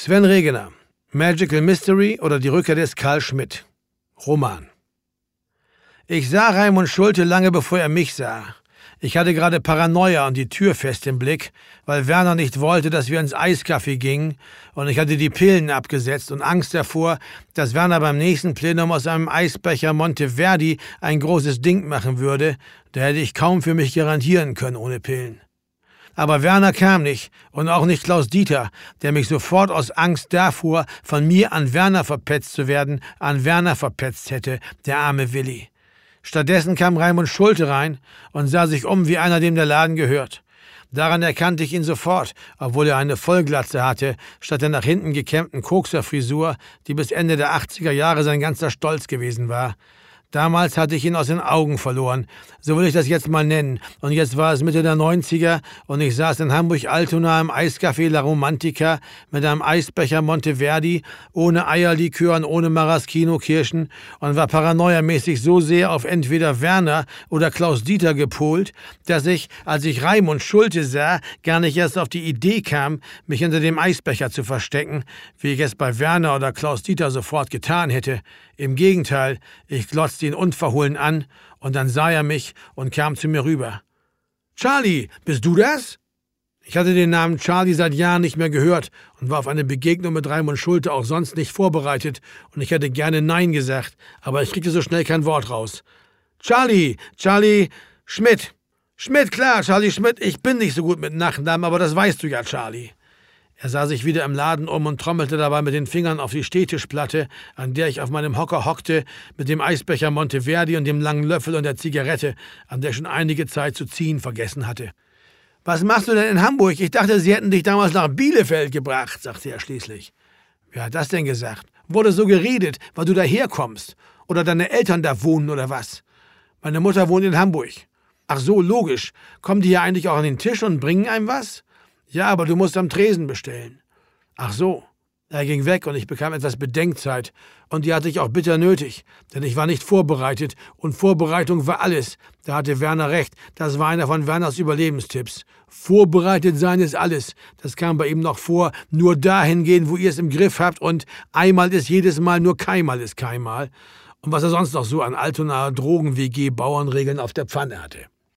Sven Regener, Magical Mystery oder die Rückkehr des Karl Schmidt. Roman. Ich sah Raimund Schulte lange bevor er mich sah. Ich hatte gerade Paranoia und die Tür fest im Blick, weil Werner nicht wollte, dass wir ins Eiscafé gingen, und ich hatte die Pillen abgesetzt und Angst davor, dass Werner beim nächsten Plenum aus einem Eisbecher Monteverdi ein großes Ding machen würde, da hätte ich kaum für mich garantieren können ohne Pillen. Aber Werner kam nicht und auch nicht Klaus Dieter, der mich sofort aus Angst davor, von mir an Werner verpetzt zu werden, an Werner verpetzt hätte, der arme Willi. Stattdessen kam Raimund Schulte rein und sah sich um wie einer, dem der Laden gehört. Daran erkannte ich ihn sofort, obwohl er eine Vollglatze hatte, statt der nach hinten gekämmten Kokserfrisur, die bis Ende der 80er Jahre sein ganzer Stolz gewesen war. Damals hatte ich ihn aus den Augen verloren, so will ich das jetzt mal nennen. Und jetzt war es Mitte der 90er und ich saß in Hamburg-Altona im Eiscafé La Romantica mit einem Eisbecher Monteverdi, ohne Eierlikör und ohne Maraschino-Kirschen und war paranoiamäßig so sehr auf entweder Werner oder Klaus Dieter gepolt, dass ich, als ich Raimund Schulte sah, gar nicht erst auf die Idee kam, mich hinter dem Eisbecher zu verstecken, wie ich es bei Werner oder Klaus Dieter sofort getan hätte. Im Gegenteil, ich glotzte ihn unverhohlen an, und dann sah er mich und kam zu mir rüber. Charlie, bist du das? Ich hatte den Namen Charlie seit Jahren nicht mehr gehört und war auf eine Begegnung mit Raimund Schulte auch sonst nicht vorbereitet und ich hätte gerne Nein gesagt, aber ich kriegte so schnell kein Wort raus. Charlie, Charlie Schmidt. Schmidt, klar, Charlie Schmidt, ich bin nicht so gut mit Nachnamen, aber das weißt du ja, Charlie. Er sah sich wieder im Laden um und trommelte dabei mit den Fingern auf die Stehtischplatte, an der ich auf meinem Hocker hockte, mit dem Eisbecher Monteverdi und dem langen Löffel und der Zigarette, an der schon einige Zeit zu ziehen vergessen hatte. Was machst du denn in Hamburg? Ich dachte, sie hätten dich damals nach Bielefeld gebracht, sagte er schließlich. Wer hat das denn gesagt? Wurde so geredet, weil du daherkommst? Oder deine Eltern da wohnen oder was? Meine Mutter wohnt in Hamburg. Ach so, logisch. Kommen die ja eigentlich auch an den Tisch und bringen einem was? Ja, aber du musst am Tresen bestellen. Ach so. Er ging weg und ich bekam etwas Bedenkzeit, und die hatte ich auch bitter nötig, denn ich war nicht vorbereitet, und Vorbereitung war alles. Da hatte Werner recht, das war einer von Werners Überlebenstipps. Vorbereitet sein ist alles. Das kam bei ihm noch vor, nur dahin gehen, wo ihr es im Griff habt, und einmal ist jedes Mal, nur keinmal ist keinmal. Und was er sonst noch so an Altonaer Drogen-WG-Bauernregeln auf der Pfanne hatte.